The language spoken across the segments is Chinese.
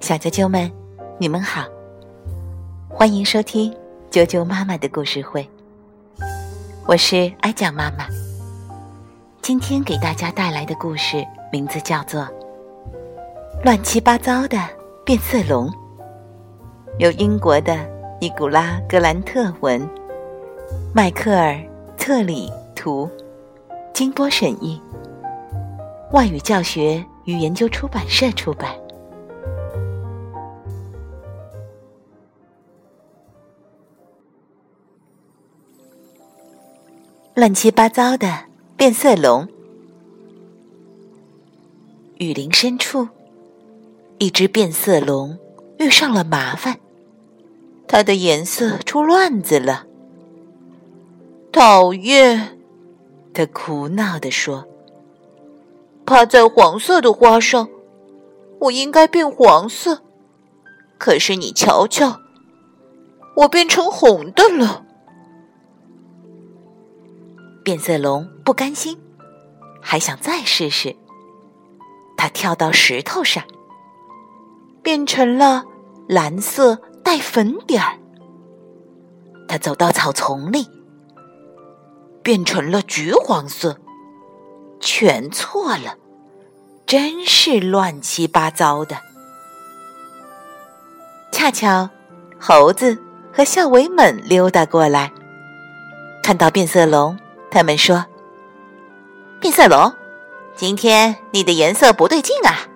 小啾啾们，你们好，欢迎收听啾啾妈妈的故事会。我是哀酱妈妈，今天给大家带来的故事名字叫做《乱七八糟的变色龙》，由英国的尼古拉·格兰特文、迈克尔·特里图、金波审译，外语教学与研究出版社出版。乱七八糟的变色龙。雨林深处，一只变色龙遇上了麻烦，它的颜色出乱子了。讨厌，它苦恼地说：“趴在黄色的花上，我应该变黄色，可是你瞧瞧，我变成红的了。”变色龙不甘心，还想再试试。它跳到石头上，变成了蓝色带粉点儿。它走到草丛里，变成了橘黄色。全错了，真是乱七八糟的。恰巧，猴子和校维们溜达过来，看到变色龙。他们说：“变色龙，今天你的颜色不对劲啊！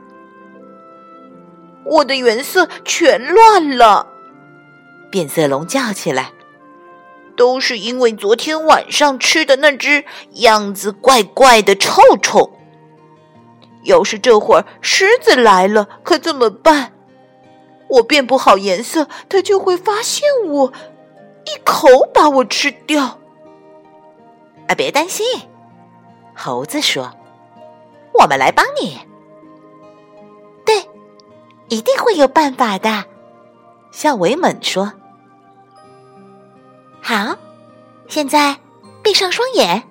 我的颜色全乱了。”变色龙叫起来：“都是因为昨天晚上吃的那只样子怪怪的臭虫。要是这会儿狮子来了，可怎么办？我变不好颜色，它就会发现我，一口把我吃掉。”啊，别担心，猴子说：“我们来帮你。”对，一定会有办法的。小维猛说：“好，现在闭上双眼，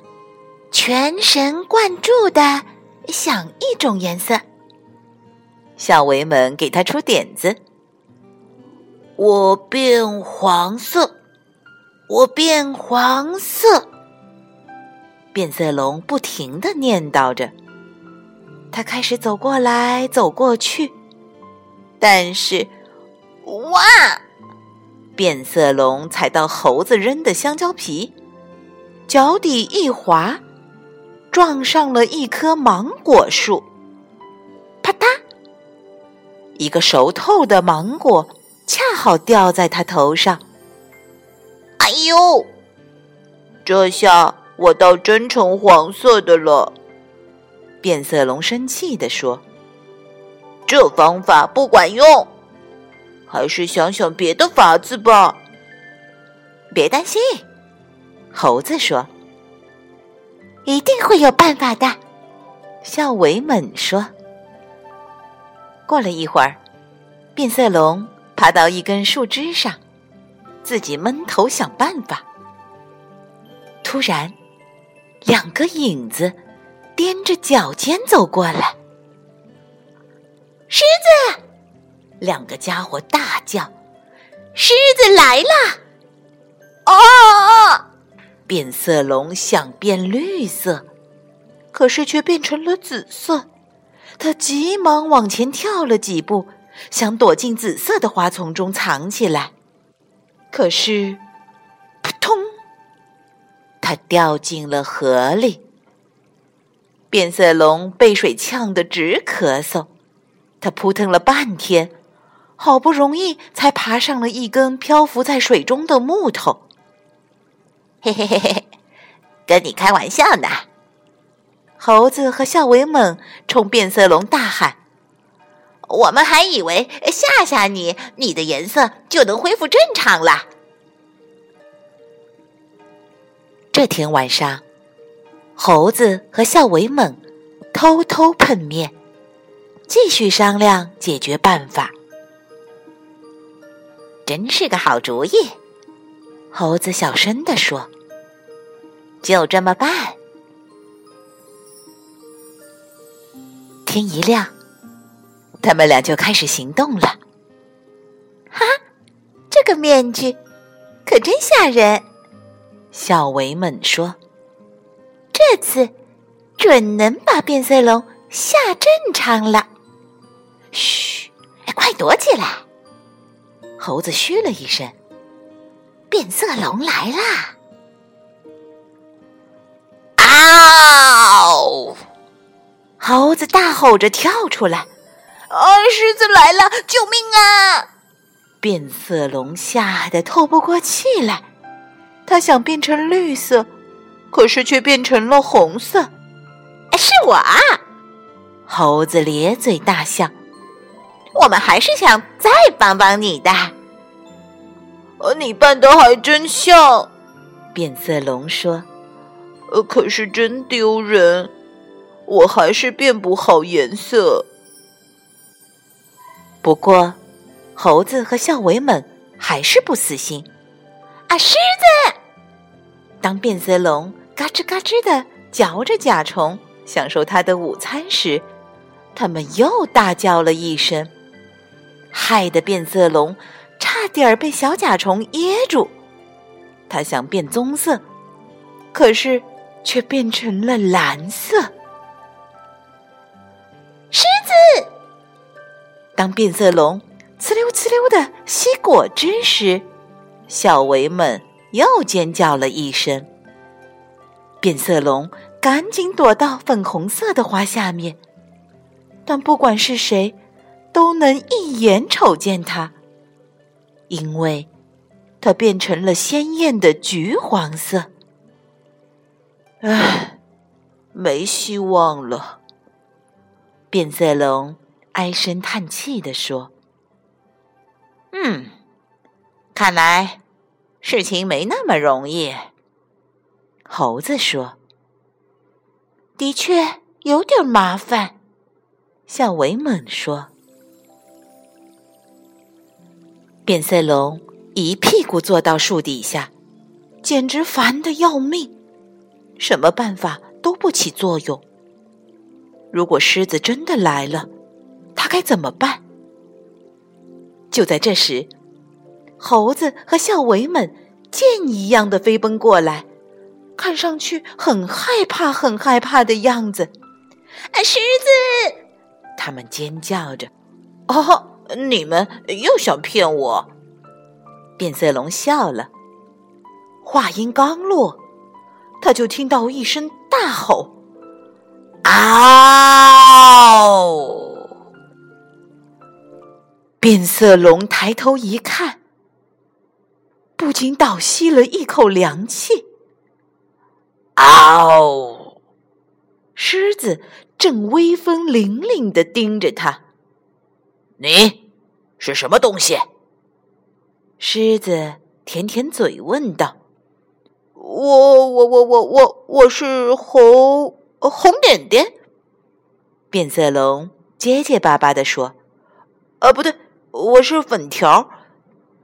全神贯注的想一种颜色。”小维们给他出点子：“我变黄色，我变黄色。”变色龙不停的念叨着，他开始走过来走过去，但是，哇！变色龙踩到猴子扔的香蕉皮，脚底一滑，撞上了一棵芒果树，啪嗒！一个熟透的芒果恰好掉在他头上，哎呦！这下。我倒真成黄色的了，变色龙生气地说：“这方法不管用，还是想想别的法子吧。”别担心，猴子说：“一定会有办法的。”笑维们说。过了一会儿，变色龙爬到一根树枝上，自己闷头想办法。突然，两个影子踮着脚尖走过来，狮子！两个家伙大叫：“狮子来了！”啊！变色龙想变绿色，可是却变成了紫色。它急忙往前跳了几步，想躲进紫色的花丛中藏起来，可是。他掉进了河里。变色龙被水呛得直咳嗽，它扑腾了半天，好不容易才爬上了一根漂浮在水中的木头。嘿嘿嘿嘿，跟你开玩笑呢！猴子和校维猛冲变色龙大喊：“我们还以为吓吓你，你的颜色就能恢复正常了。”这天晚上，猴子和校维猛偷偷碰面，继续商量解决办法。真是个好主意，猴子小声地说：“就这么办。”天一亮，他们俩就开始行动了。哈，这个面具可真吓人！小维们说：“这次准能把变色龙吓正常了。”嘘，快躲起来！猴子嘘了一声：“变色龙来啦！”猴子大吼着跳出来：“啊，狮子来了！救命啊！”变色龙吓得透不过气来，它想变成绿色，可是却变成了红色。是我啊！猴子咧嘴大笑。我们还是想再帮帮你的。呃，你扮的还真像。变色龙说：“呃，可是真丢人，我还是变不好颜色。”不过，猴子和校维们还是不死心。啊，狮子！当变色龙嘎吱嘎吱的嚼着甲虫，享受它的午餐时，他们又大叫了一声。害得变色龙差点被小甲虫噎住，它想变棕色，可是却变成了蓝色。当变色龙呲溜呲溜的吸果汁时，小维们又尖叫了一声。变色龙赶紧躲到粉红色的花下面，但不管是谁。都能一眼瞅见它，因为它变成了鲜艳的橘黄色。唉，没希望了。变色龙唉声叹气地说：“嗯，看来事情没那么容易。”猴子说：“的确有点麻烦。”小维猛说。变色龙一屁股坐到树底下，简直烦得要命，什么办法都不起作用。如果狮子真的来了，该怎么办？就在这时，猴子和校维们箭一样的飞奔过来，看上去很害怕、很害怕的样子。啊，狮子！他们尖叫着：“哦！”你们又想骗我？变色龙笑了。话音刚落，他就听到一声大吼：“嗷！”变色龙抬头一看，不禁倒吸了一口凉气。嗷！狮子正威风凛凛的盯着他。你是什么东西？狮子舔舔嘴问道：“我我我我我我是红红点点。”变色龙结结巴巴的说：“呃，不对，我是粉条，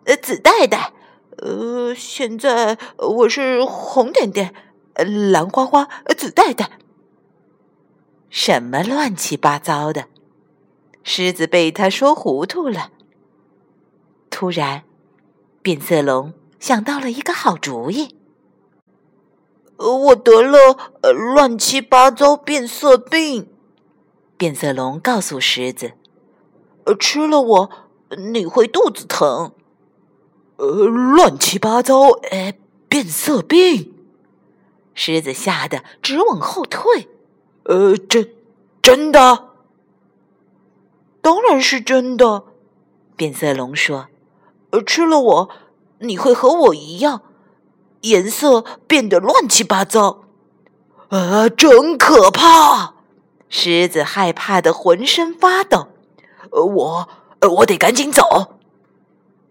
呃，紫带带，呃，现在我是红点点，呃，蓝花花，呃紫带带，什么乱七八糟的？”狮子被他说糊涂了。突然，变色龙想到了一个好主意。我得了乱七八糟变色病。变色龙告诉狮子：“呃吃了我，你会肚子疼。”呃，乱七八糟，呃，变色病。狮子吓得直往后退。呃，真真的。当然是真的，变色龙说：“呃，吃了我，你会和我一样，颜色变得乱七八糟。”啊，真可怕！狮子害怕的浑身发抖。呃，我，我得赶紧走。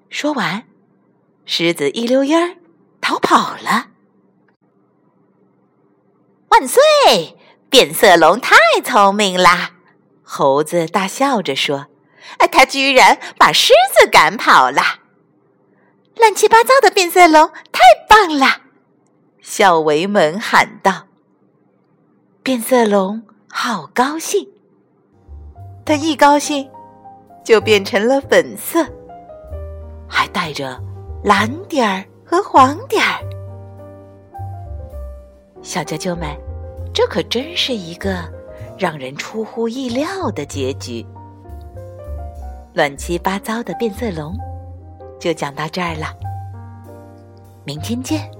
说完，狮子一溜烟儿逃跑了。万岁！变色龙太聪明啦！猴子大笑着说：“哎他居然把狮子赶跑了！乱七八糟的变色龙太棒了！”小维们喊道。变色龙好高兴，他一高兴就变成了粉色，还带着蓝点儿和黄点儿。小啾啾们，这可真是一个让人出乎意料的结局。乱七八糟的变色龙就讲到这儿了，明天见。